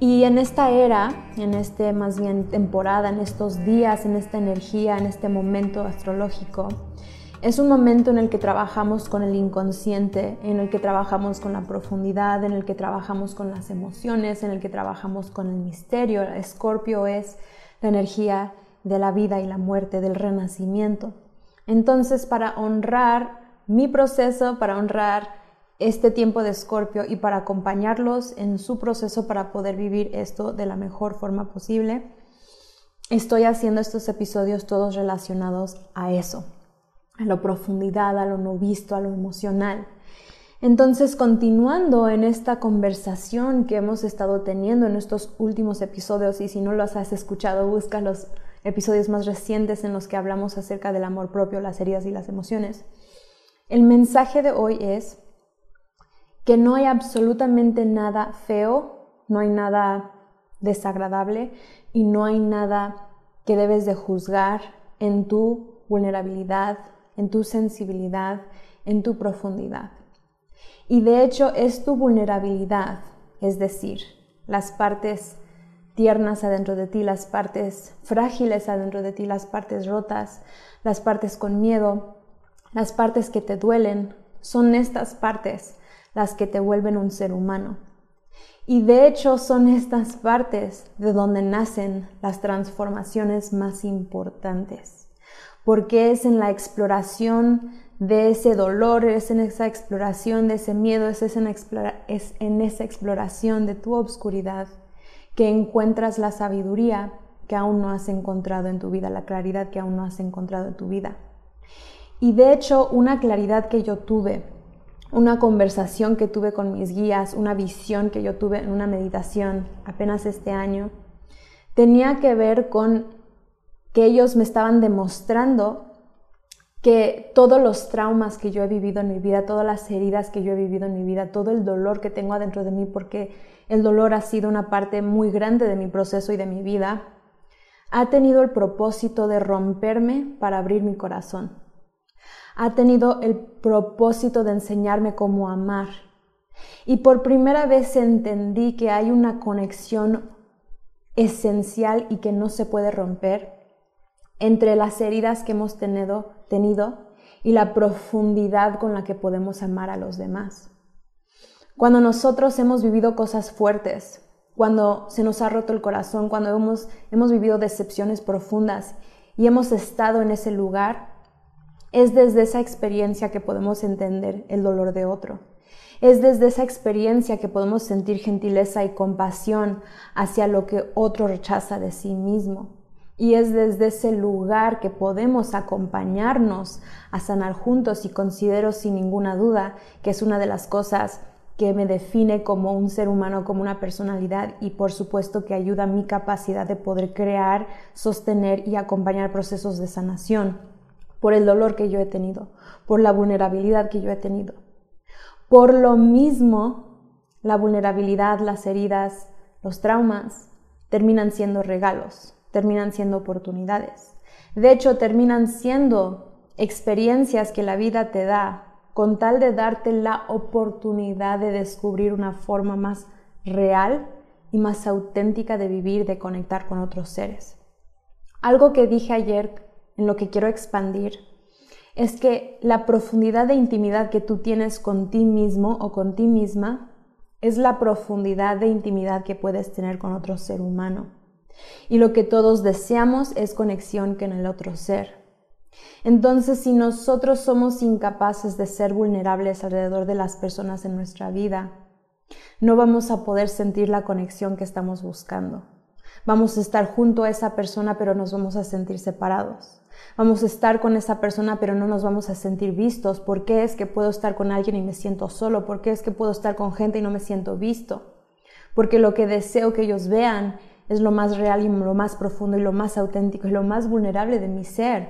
Y en esta era, en este más bien temporada, en estos días, en esta energía, en este momento astrológico, es un momento en el que trabajamos con el inconsciente, en el que trabajamos con la profundidad, en el que trabajamos con las emociones, en el que trabajamos con el misterio. Escorpio es la energía de la vida y la muerte, del renacimiento. Entonces, para honrar mi proceso, para honrar este tiempo de Escorpio y para acompañarlos en su proceso para poder vivir esto de la mejor forma posible. Estoy haciendo estos episodios todos relacionados a eso, a la profundidad, a lo no visto, a lo emocional. Entonces, continuando en esta conversación que hemos estado teniendo en estos últimos episodios, y si no los has escuchado, busca los episodios más recientes en los que hablamos acerca del amor propio, las heridas y las emociones. El mensaje de hoy es que no hay absolutamente nada feo, no hay nada desagradable y no hay nada que debes de juzgar en tu vulnerabilidad, en tu sensibilidad, en tu profundidad. Y de hecho es tu vulnerabilidad, es decir, las partes tiernas adentro de ti, las partes frágiles adentro de ti, las partes rotas, las partes con miedo, las partes que te duelen, son estas partes las que te vuelven un ser humano. Y de hecho son estas partes de donde nacen las transformaciones más importantes, porque es en la exploración de ese dolor, es en esa exploración de ese miedo, es en, es en esa exploración de tu obscuridad que encuentras la sabiduría que aún no has encontrado en tu vida, la claridad que aún no has encontrado en tu vida. Y de hecho, una claridad que yo tuve una conversación que tuve con mis guías, una visión que yo tuve en una meditación apenas este año, tenía que ver con que ellos me estaban demostrando que todos los traumas que yo he vivido en mi vida, todas las heridas que yo he vivido en mi vida, todo el dolor que tengo adentro de mí, porque el dolor ha sido una parte muy grande de mi proceso y de mi vida, ha tenido el propósito de romperme para abrir mi corazón ha tenido el propósito de enseñarme cómo amar. Y por primera vez entendí que hay una conexión esencial y que no se puede romper entre las heridas que hemos tenido, y la profundidad con la que podemos amar a los demás. Cuando nosotros hemos vivido cosas fuertes, cuando se nos ha roto el corazón, cuando hemos vivido decepciones profundas y hemos estado en ese lugar, es desde esa experiencia que podemos entender el dolor de otro. Es desde esa experiencia que podemos sentir gentileza y compasión hacia lo que otro rechaza de sí mismo. Y es desde ese lugar que podemos acompañarnos a sanar juntos y considero sin ninguna duda que es una de las cosas que me define como un ser humano, como una personalidad y por supuesto que ayuda a mi capacidad de poder crear, sostener y acompañar procesos de sanación por el dolor que yo he tenido, por la vulnerabilidad que yo he tenido. Por lo mismo, la vulnerabilidad, las heridas, los traumas terminan siendo regalos, terminan siendo oportunidades. De hecho, terminan siendo experiencias que la vida te da con tal de darte la oportunidad de descubrir una forma más real y más auténtica de vivir, de conectar con otros seres. Algo que dije ayer en lo que quiero expandir, es que la profundidad de intimidad que tú tienes con ti mismo o con ti misma es la profundidad de intimidad que puedes tener con otro ser humano. Y lo que todos deseamos es conexión con el otro ser. Entonces, si nosotros somos incapaces de ser vulnerables alrededor de las personas en nuestra vida, no vamos a poder sentir la conexión que estamos buscando. Vamos a estar junto a esa persona, pero nos vamos a sentir separados. Vamos a estar con esa persona, pero no nos vamos a sentir vistos. ¿Por qué es que puedo estar con alguien y me siento solo? ¿Por qué es que puedo estar con gente y no me siento visto? Porque lo que deseo que ellos vean es lo más real y lo más profundo y lo más auténtico y lo más vulnerable de mi ser.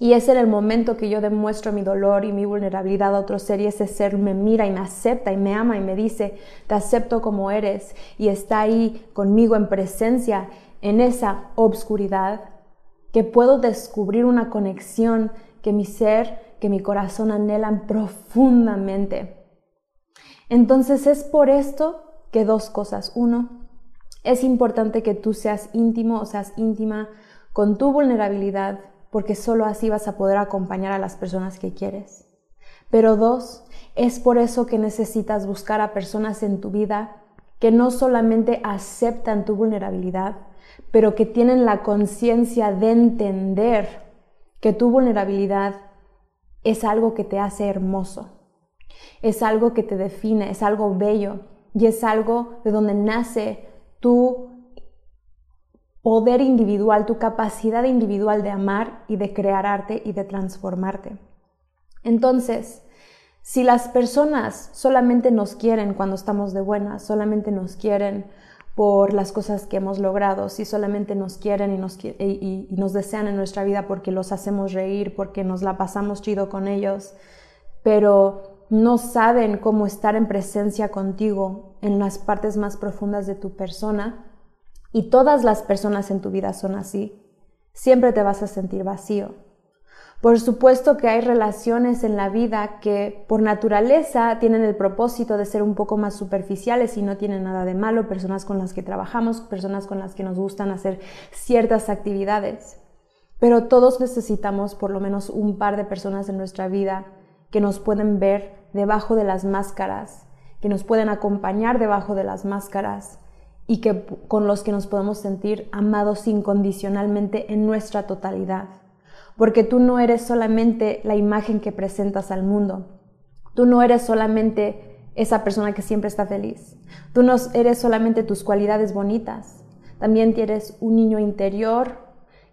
Y es en el momento que yo demuestro mi dolor y mi vulnerabilidad a otro ser y ese ser me mira y me acepta y me ama y me dice, te acepto como eres y está ahí conmigo en presencia en esa obscuridad, que puedo descubrir una conexión que mi ser, que mi corazón anhelan profundamente. Entonces es por esto que dos cosas. Uno, es importante que tú seas íntimo o seas íntima con tu vulnerabilidad porque solo así vas a poder acompañar a las personas que quieres. Pero dos, es por eso que necesitas buscar a personas en tu vida que no solamente aceptan tu vulnerabilidad, pero que tienen la conciencia de entender que tu vulnerabilidad es algo que te hace hermoso, es algo que te define, es algo bello y es algo de donde nace tu poder individual, tu capacidad individual de amar y de crear arte y de transformarte. Entonces, si las personas solamente nos quieren cuando estamos de buenas, solamente nos quieren por las cosas que hemos logrado, si solamente nos quieren y nos, desean en nuestra vida porque los hacemos reír, porque nos la pasamos chido con ellos, pero no saben cómo estar en presencia contigo en las partes más profundas de tu persona, y todas las personas en tu vida son así, siempre te vas a sentir vacío. Por supuesto que hay relaciones en la vida que por naturaleza tienen el propósito de ser un poco más superficiales y no tienen nada de malo, personas con las que trabajamos, personas con las que nos gustan hacer ciertas actividades. Pero todos necesitamos por lo menos un par de personas en nuestra vida que nos pueden ver debajo de las máscaras, que nos pueden acompañar debajo de las máscaras, y que, con los que nos podemos sentir amados incondicionalmente en nuestra totalidad. Porque tú no eres solamente la imagen que presentas al mundo. Tú no eres solamente esa persona que siempre está feliz. Tú no eres solamente tus cualidades bonitas. También tienes un niño interior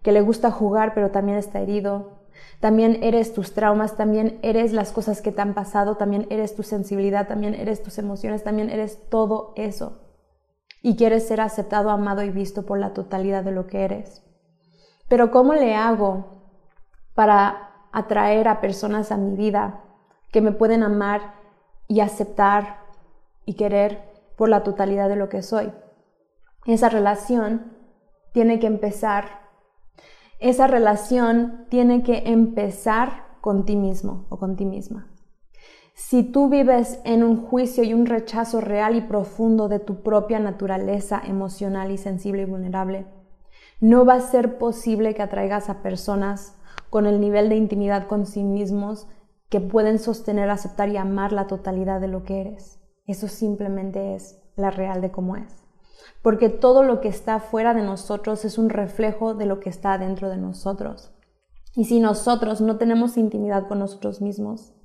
que le gusta jugar pero también está herido. También eres tus traumas, también eres las cosas que te han pasado, también eres tu sensibilidad, también eres tus emociones, también eres todo eso y quieres ser aceptado, amado y visto por la totalidad de lo que eres. Pero ¿cómo le hago para atraer a personas a mi vida que me pueden amar y aceptar y querer por la totalidad de lo que soy? Esa relación tiene que empezar. Esa relación tiene que empezar con ti mismo o con ti misma. Si tú vives en un juicio y un rechazo real y profundo de tu propia naturaleza emocional y sensible y vulnerable, no va a ser posible que atraigas a personas con el nivel de intimidad con sí mismos que pueden sostener, aceptar y amar la totalidad de lo que eres. Eso simplemente es la real de cómo es. Porque todo lo que está fuera de nosotros es un reflejo de lo que está dentro de nosotros. Y si nosotros no tenemos intimidad con nosotros mismos,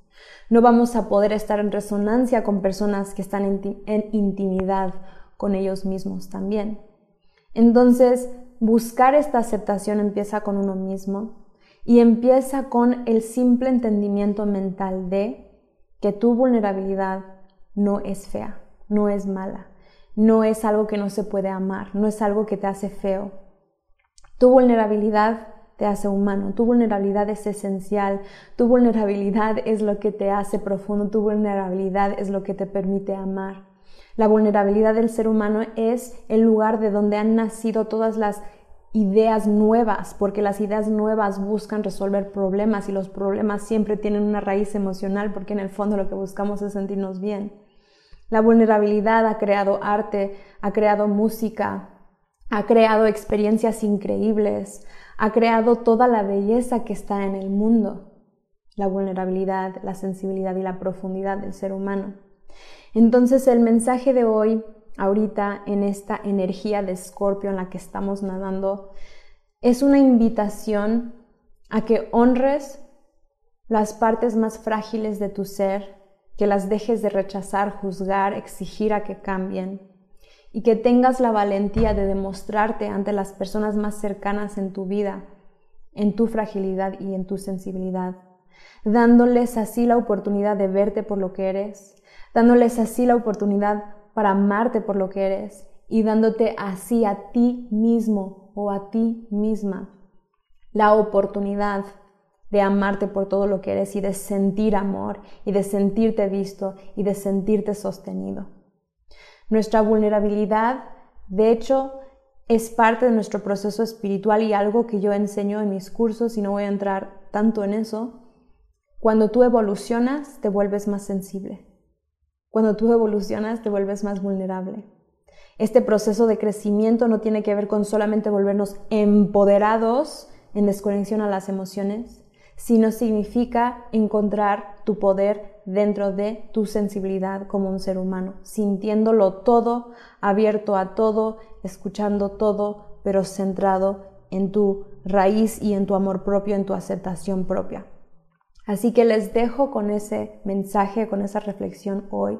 no vamos a poder estar en resonancia con personas que están en, intimidad con ellos mismos también. Entonces, buscar esta aceptación empieza con uno mismo y empieza con el simple entendimiento mental de que tu vulnerabilidad no es fea, no es mala, no es algo que no se puede amar, no es algo que te hace feo. Tu vulnerabilidad te hace humano. Tu vulnerabilidad es esencial, tu vulnerabilidad es lo que te hace profundo, tu vulnerabilidad es lo que te permite amar. La vulnerabilidad del ser humano es el lugar de donde han nacido todas las ideas nuevas, porque las ideas nuevas buscan resolver problemas y los problemas siempre tienen una raíz emocional, porque en el fondo lo que buscamos es sentirnos bien. La vulnerabilidad ha creado arte, ha creado música, ha creado experiencias increíbles, ha creado toda la belleza que está en el mundo, la vulnerabilidad, la sensibilidad y la profundidad del ser humano. Entonces el mensaje de hoy, ahorita en esta energía de escorpio en la que estamos nadando, es una invitación a que honres las partes más frágiles de tu ser, que las dejes de rechazar, juzgar, exigir a que cambien y que tengas la valentía de demostrarte ante las personas más cercanas en tu vida, en tu fragilidad y en tu sensibilidad, dándoles así la oportunidad de verte por lo que eres, dándoles así la oportunidad para amarte por lo que eres y dándote así a ti mismo o a ti misma la oportunidad de amarte por todo lo que eres y de sentir amor y de sentirte visto y de sentirte sostenido. Nuestra vulnerabilidad, de hecho, es parte de nuestro proceso espiritual y algo que yo enseño en mis cursos y no voy a entrar tanto en eso. Cuando tú evolucionas, te vuelves más sensible. Cuando tú evolucionas, te vuelves más vulnerable. Este proceso de crecimiento no tiene que ver con solamente volvernos empoderados en desconexión a las emociones, sino significa encontrar tu poder dentro de tu sensibilidad como un ser humano, sintiéndolo todo, abierto a todo, escuchando todo, pero centrado en tu raíz y en tu amor propio, en tu aceptación propia. Así que les dejo con ese mensaje, con esa reflexión hoy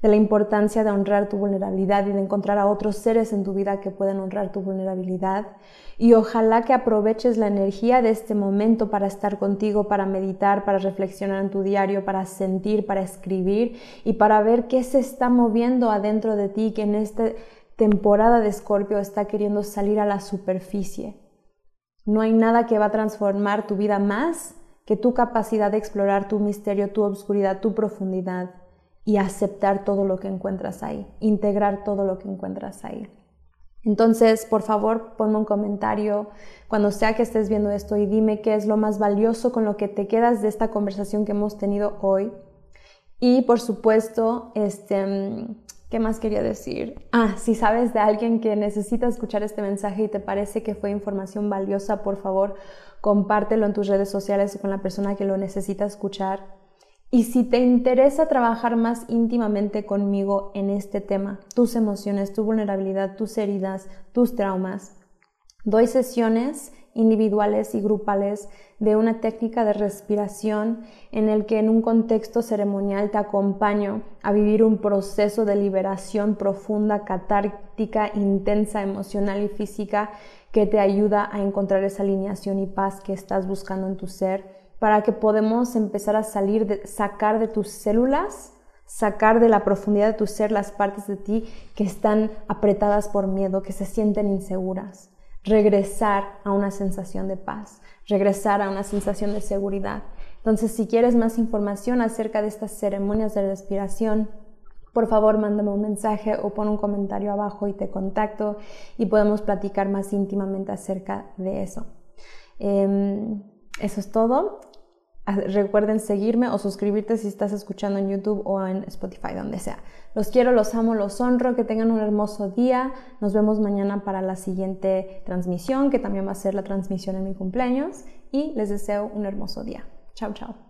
de la importancia de honrar tu vulnerabilidad y de encontrar a otros seres en tu vida que puedan honrar tu vulnerabilidad. Y ojalá que aproveches la energía de este momento para estar contigo, para meditar, para reflexionar en tu diario, para sentir, para escribir y para ver qué se está moviendo adentro de ti que en esta temporada de Escorpio está queriendo salir a la superficie. No hay nada que va a transformar tu vida más que tu capacidad de explorar tu misterio, tu obscuridad, tu profundidad y aceptar todo lo que encuentras ahí, integrar todo lo que encuentras ahí. Entonces, por favor, ponme un comentario cuando sea que estés viendo esto y dime qué es lo más valioso con lo que te quedas de esta conversación que hemos tenido hoy. Y por supuesto, este, ¿qué más quería decir? Ah, si sabes de alguien que necesita escuchar este mensaje y te parece que fue información valiosa, por favor, compártelo en tus redes sociales con la persona que lo necesita escuchar. Y si te interesa trabajar más íntimamente conmigo en este tema, tus emociones, tu vulnerabilidad, tus heridas, tus traumas, doy sesiones individuales y grupales de una técnica de respiración en el que en un contexto ceremonial te acompaño a vivir un proceso de liberación profunda, catártica, intensa, emocional y física que te ayuda a encontrar esa alineación y paz que estás buscando en tu ser para que podamos empezar a salir, de, sacar de tus células, sacar de la profundidad de tu ser las partes de ti que están apretadas por miedo, que se sienten inseguras. Regresar a una sensación de paz, regresar a una sensación de seguridad. Entonces, si quieres más información acerca de estas ceremonias de respiración, por favor, mándame un mensaje o pon un comentario abajo y te contacto y podemos platicar más íntimamente acerca de eso. Em, eso es todo. Recuerden seguirme o suscribirte si estás escuchando en YouTube o en Spotify, donde sea. Los quiero, los amo, los honro, que tengan un hermoso día. Nos vemos mañana para la siguiente transmisión, que también va a ser la transmisión en mi cumpleaños. Y les deseo un hermoso día. Chao, chao.